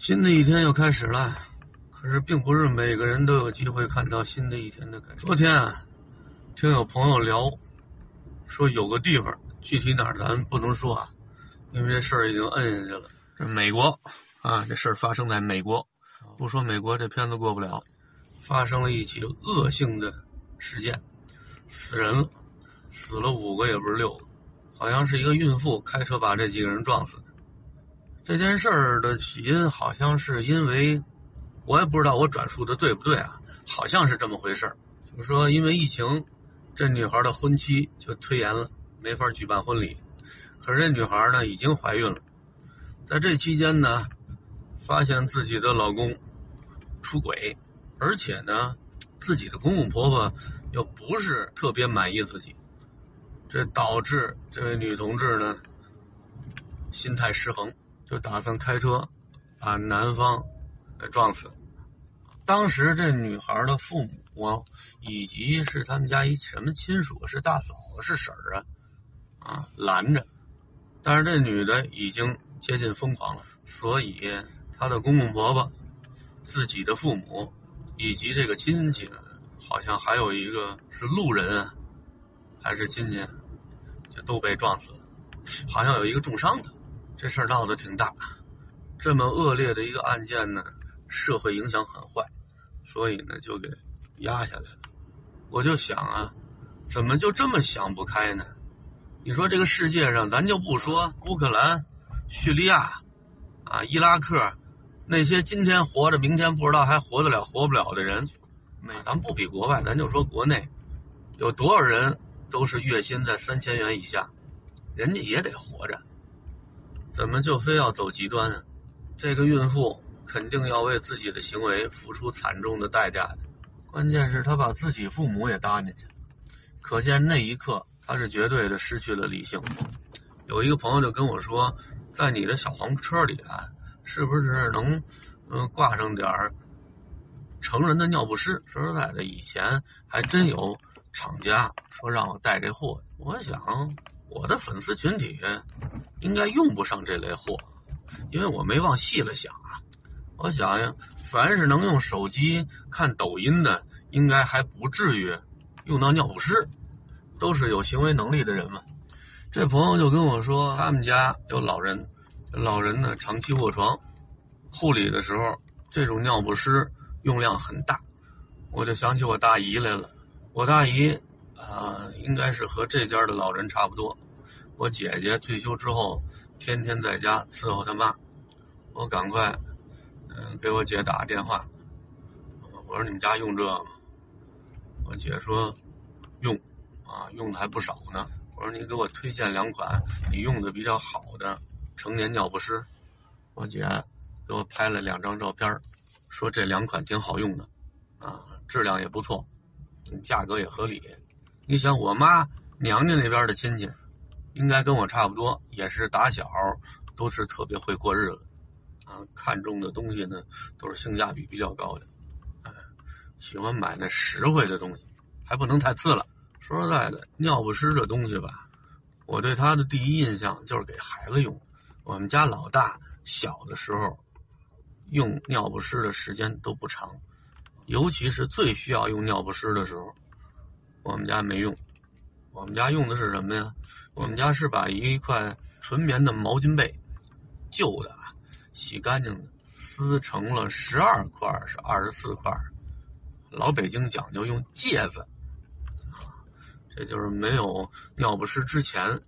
新的一天又开始了，可是并不是每个人都有机会看到新的一天的开始。昨天啊，听有朋友聊，说有个地方，具体哪儿咱不能说啊，因为这事儿已经摁下去了。这美国啊，这事儿发生在美国，不说美国这片子过不了，发生了一起恶性的事件，死人了，死了五个也不是六个，好像是一个孕妇开车把这几个人撞死的。这件事儿的起因好像是因为，我也不知道我转述的对不对啊，好像是这么回事儿。就是说，因为疫情，这女孩的婚期就推延了，没法举办婚礼。可是这女孩呢，已经怀孕了，在这期间呢，发现自己的老公出轨，而且呢，自己的公公婆婆又不是特别满意自己，这导致这位女同志呢，心态失衡。就打算开车把男方给撞死。当时这女孩的父母以及是他们家一什么亲属，是大嫂是婶儿啊，啊拦着。但是这女的已经接近疯狂了，所以她的公公婆婆、自己的父母以及这个亲戚，好像还有一个是路人，还是亲戚，就都被撞死了。好像有一个重伤的。这事儿闹得挺大，这么恶劣的一个案件呢，社会影响很坏，所以呢就给压下来了。我就想啊，怎么就这么想不开呢？你说这个世界上，咱就不说乌克兰、叙利亚啊、伊拉克那些今天活着，明天不知道还活得了活不了的人，咱不比国外，咱就说国内，有多少人都是月薪在三千元以下，人家也得活着。怎么就非要走极端呢？这个孕妇肯定要为自己的行为付出惨重的代价的。关键是她把自己父母也搭进去，可见那一刻她是绝对的失去了理性。有一个朋友就跟我说，在你的小黄车里啊，是不是能嗯挂上点儿成人的尿不湿？说实在的，以前还真有厂家说让我带这货。我想。我的粉丝群体应该用不上这类货，因为我没往细了想啊。我想呀，凡是能用手机看抖音的，应该还不至于用到尿不湿，都是有行为能力的人嘛。这朋友就跟我说，他们家有老人，老人呢长期卧床，护理的时候这种尿不湿用量很大。我就想起我大姨来了，我大姨。啊，应该是和这家的老人差不多。我姐姐退休之后，天天在家伺候他妈。我赶快，嗯，给我姐打个电话。我说：“你们家用这吗？”我姐说：“用，啊，用的还不少呢。”我说：“你给我推荐两款你用的比较好的成年尿不湿。”我姐给我拍了两张照片，说这两款挺好用的，啊，质量也不错，价格也合理。你想，我妈娘家那边的亲戚，应该跟我差不多，也是打小都是特别会过日子，啊，看中的东西呢都是性价比比较高的，哎，喜欢买那实惠的东西，还不能太次了。说实在的，尿不湿这东西吧，我对它的第一印象就是给孩子用。我们家老大小的时候用尿不湿的时间都不长，尤其是最需要用尿不湿的时候。我们家没用，我们家用的是什么呀？我们家是把一块纯棉的毛巾被，旧的啊，洗干净的，撕成了十二块，是二十四块。老北京讲究用介子，这就是没有尿不湿之前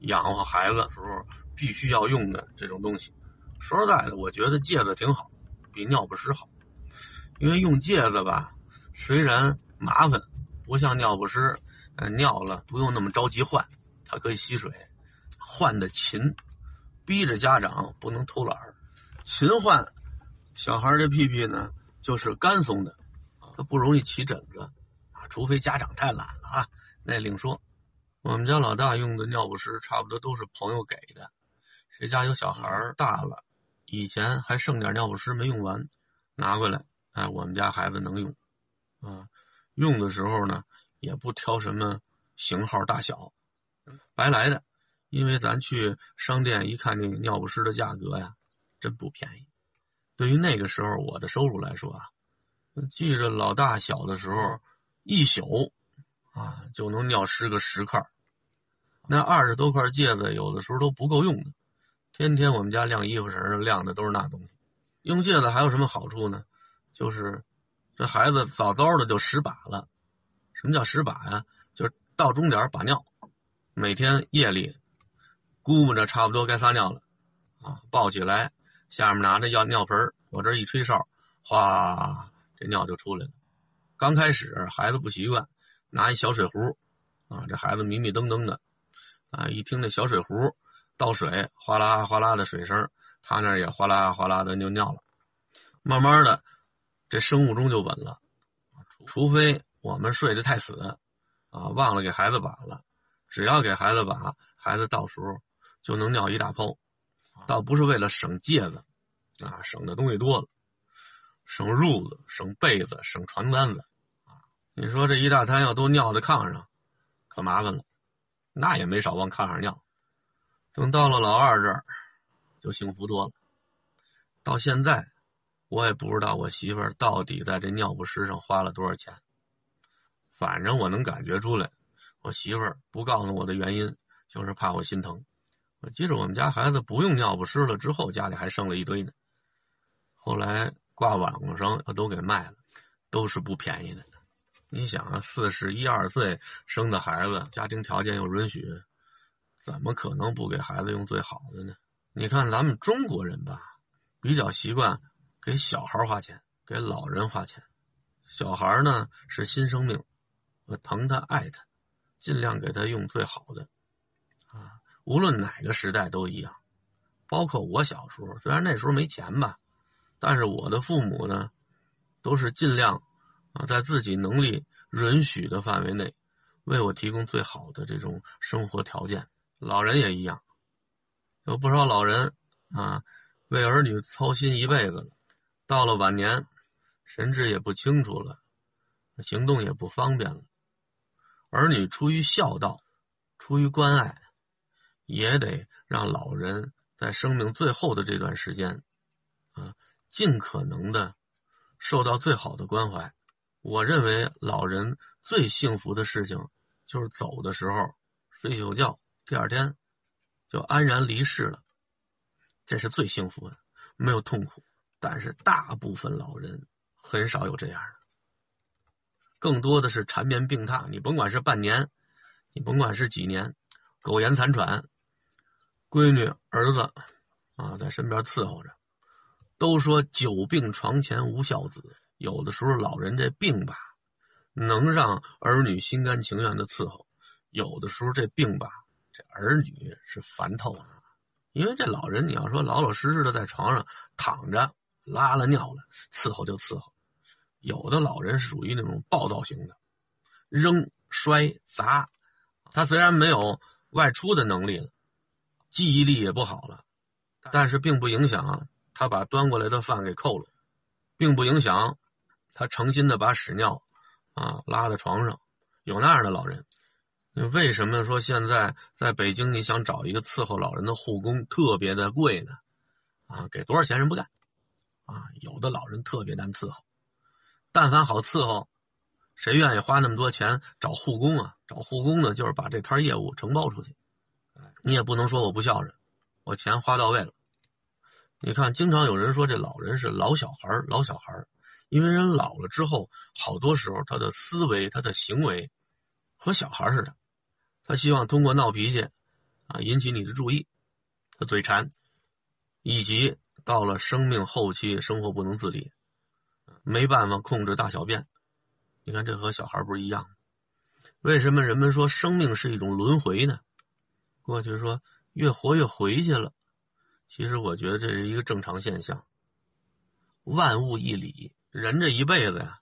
养活孩子的时候必须要用的这种东西。说实在的，我觉得戒子挺好，比尿不湿好，因为用介子吧，虽然麻烦。不像尿不湿，呃尿了不用那么着急换，它可以吸水，换的勤，逼着家长不能偷懒，勤换，小孩这屁屁呢就是干松的，它不容易起疹子啊，除非家长太懒了啊，那另说。我们家老大用的尿不湿差不多都是朋友给的，谁家有小孩大了，以前还剩点尿不湿没用完，拿过来，哎，我们家孩子能用，啊。用的时候呢，也不挑什么型号大小，白来的。因为咱去商店一看，那个尿不湿的价格呀，真不便宜。对于那个时候我的收入来说啊，记着老大小的时候，一宿啊就能尿湿个十块那二十多块戒子有的时候都不够用的。天天我们家晾衣服绳晾的都是那东西。用戒子还有什么好处呢？就是这孩子早早的就使把了。什么叫使把呀？就是到终点把尿，每天夜里估摸着差不多该撒尿了啊，抱起来，下面拿着要尿盆我这一吹哨，哗，这尿就出来了。刚开始孩子不习惯，拿一小水壶啊，这孩子迷迷瞪瞪的啊，一听那小水壶。倒水，哗啦哗啦的水声，他那也哗啦哗啦的就尿了。慢慢的，这生物钟就稳了。除非我们睡得太死，啊，忘了给孩子把了。只要给孩子把，孩子到时候就能尿一大泡。倒不是为了省戒子，啊，省的东西多了，省褥子、省被子、省床单子。啊，你说这一大摊要都尿在炕上，可麻烦了。那也没少往炕上尿。等到了老二这儿，就幸福多了。到现在，我也不知道我媳妇儿到底在这尿不湿上花了多少钱。反正我能感觉出来，我媳妇儿不告诉我的原因，就是怕我心疼。我记着我们家孩子不用尿不湿了之后，家里还剩了一堆呢。后来挂网上都给卖了，都是不便宜的。你想啊，四十一二岁生的孩子，家庭条件又允许。怎么可能不给孩子用最好的呢？你看咱们中国人吧，比较习惯给小孩花钱，给老人花钱。小孩呢是新生命，我疼他爱他，尽量给他用最好的。啊，无论哪个时代都一样，包括我小时候，虽然那时候没钱吧，但是我的父母呢，都是尽量啊，在自己能力允许的范围内，为我提供最好的这种生活条件。老人也一样，有不少老人啊，为儿女操心一辈子了，到了晚年，神志也不清楚了，行动也不方便了。儿女出于孝道，出于关爱，也得让老人在生命最后的这段时间，啊，尽可能的受到最好的关怀。我认为老人最幸福的事情，就是走的时候睡一宿觉。第二天就安然离世了，这是最幸福的，没有痛苦。但是大部分老人很少有这样的，更多的是缠绵病榻。你甭管是半年，你甭管是几年，苟延残喘，闺女儿子啊在身边伺候着。都说久病床前无孝子，有的时候老人这病吧，能让儿女心甘情愿的伺候；有的时候这病吧。这儿女是烦透了，因为这老人你要说老老实实的在床上躺着拉了尿了，伺候就伺候；有的老人是属于那种暴躁型的，扔摔砸。他虽然没有外出的能力了，记忆力也不好了，但是并不影响他把端过来的饭给扣了，并不影响他诚心的把屎尿啊拉在床上。有那样的老人。为什么说现在在北京你想找一个伺候老人的护工特别的贵呢？啊，给多少钱人不干？有的老人特别难伺候，但凡好伺候，谁愿意花那么多钱找护工啊？找护工呢，就是把这摊业务承包出去。你也不能说我不孝顺，我钱花到位了。你看，经常有人说这老人是老小孩老小孩因为人老了之后，好多时候他的思维、他的行为和小孩似的。他希望通过闹脾气，啊，引起你的注意。他嘴馋，以及到了生命后期，生活不能自理，没办法控制大小便。你看，这和小孩不是一样？为什么人们说生命是一种轮回呢？过去说越活越回去了，其实我觉得这是一个正常现象。万物一理，人这一辈子呀，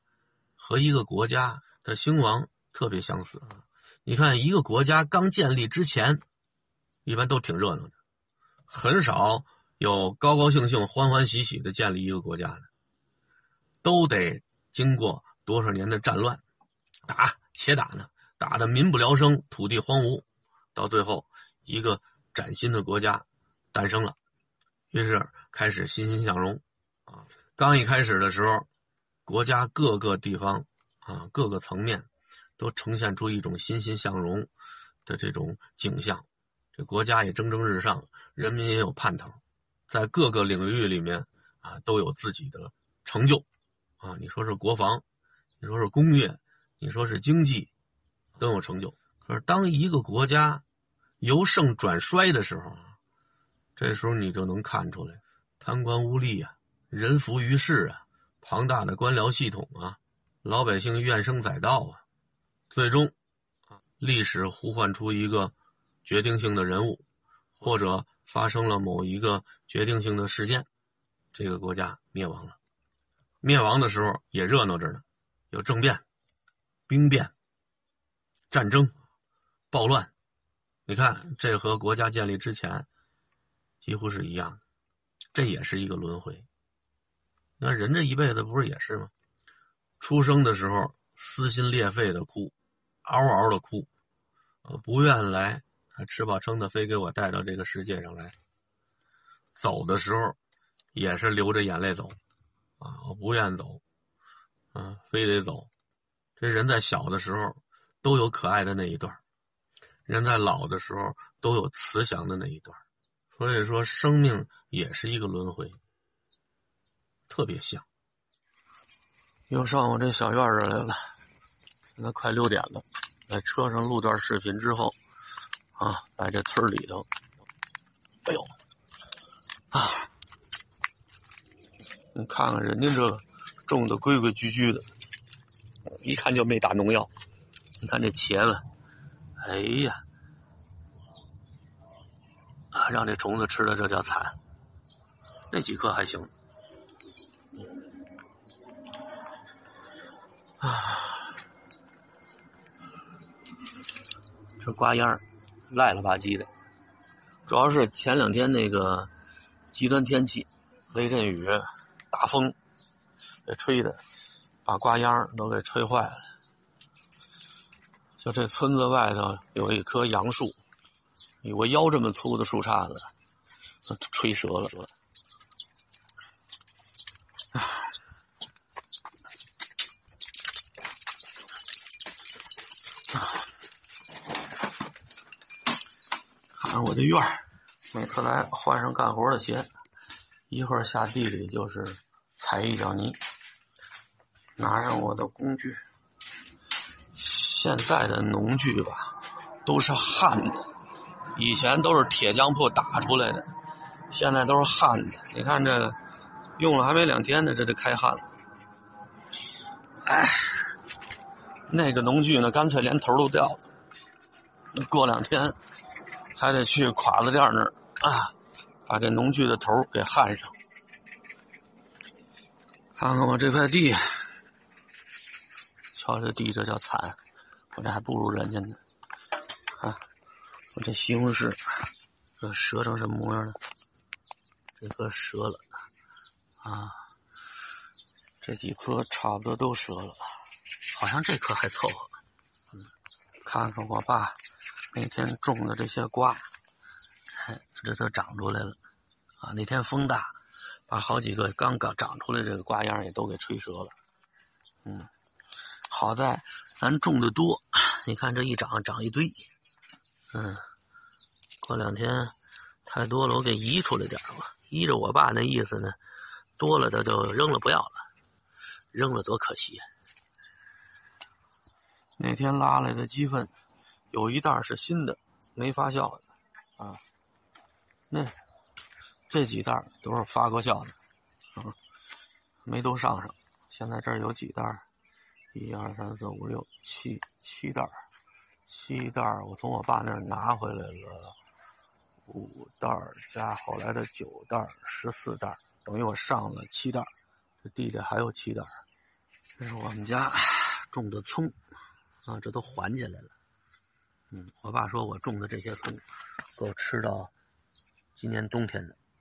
和一个国家的兴亡特别相似啊。你看，一个国家刚建立之前，一般都挺热闹的，很少有高高兴兴、欢欢喜喜的建立一个国家的，都得经过多少年的战乱，打且打呢，打的民不聊生，土地荒芜，到最后一个崭新的国家诞生了，于是开始欣欣向荣，啊，刚一开始的时候，国家各个地方啊，各个层面都呈现出一种欣欣向荣的这种景象，这国家也蒸蒸日上，人民也有盼头，在各个领域里面啊都有自己的成就啊。你说是国防，你说是工业，你说是经济，都有成就。可是当一个国家由盛转衰的时候啊，这时候你就能看出来，贪官污吏啊。人浮于事啊，庞大的官僚系统啊，老百姓怨声载道啊，最终啊，历史呼唤出一个决定性的人物，或者发生了某一个决定性的事件，这个国家灭亡了。灭亡的时候也热闹着呢，有政变、兵变、战争、暴乱。你看，这和国家建立之前几乎是一样的，这也是一个轮回。那人这一辈子不是也是吗？出生的时候撕心裂肺的哭，嗷嗷的哭，呃，不愿来，他吃饱撑的非给我带到这个世界上来。走的时候也是流着眼泪走，啊，我不愿走，啊，非得走。这人在小的时候都有可爱的那一段，人在老的时候都有慈祥的那一段，所以说生命也是一个轮回。特别像，又上我这小院儿来了。现在快六点了，在车上录段视频之后，啊，在这村里头，哎呦，啊，你看看人家这种的规规矩矩的，一看就没打农药。你看这茄子，哎呀，啊，让这虫子吃的这叫惨，那几颗还行。啊，这瓜秧赖了吧唧的，主要是前两天那个极端天气，雷阵雨、大风给吹的，把瓜秧都给吹坏了。就这村子外头有一棵杨树，有个腰这么粗的树杈子，吹折了。我的院儿，每次来换上干活的鞋，一会儿下地里就是踩一脚泥。拿上我的工具，现在的农具吧，都是焊的，以前都是铁匠铺打出来的，现在都是焊的。你看这用了还没两天呢，这就开焊了。哎，那个农具呢，干脆连头都掉了。过两天。还得去垮子店那儿啊，把这农具的头给焊上。看看我这块地，瞧这地这叫惨，我这还不如人家呢。看我这西红柿，这折成什么模样了？这颗折了啊，这几颗差不多都折了，好像这颗还凑合。看看我爸。那天种的这些瓜，这都长出来了啊！那天风大，把好几个刚刚长出来这个瓜秧也都给吹折了。嗯，好在咱种的多，你看这一长长一堆。嗯，过两天太多了，我给移出来点吧。依着我爸那意思呢，多了的就扔了不要了，扔了多可惜。那天拉来的鸡粪。有一袋是新的，没发酵的，啊，那这几袋都是发过酵的，啊，没都上上。现在这儿有几袋？一二三四五六七七袋，七袋我从我爸那儿拿回来了五袋加后来的九袋，十四袋，等于我上了七袋。这地里还有七袋，这是我们家种的葱，啊，这都缓起来了。嗯，我爸说我种的这些葱，够吃到今年冬天的。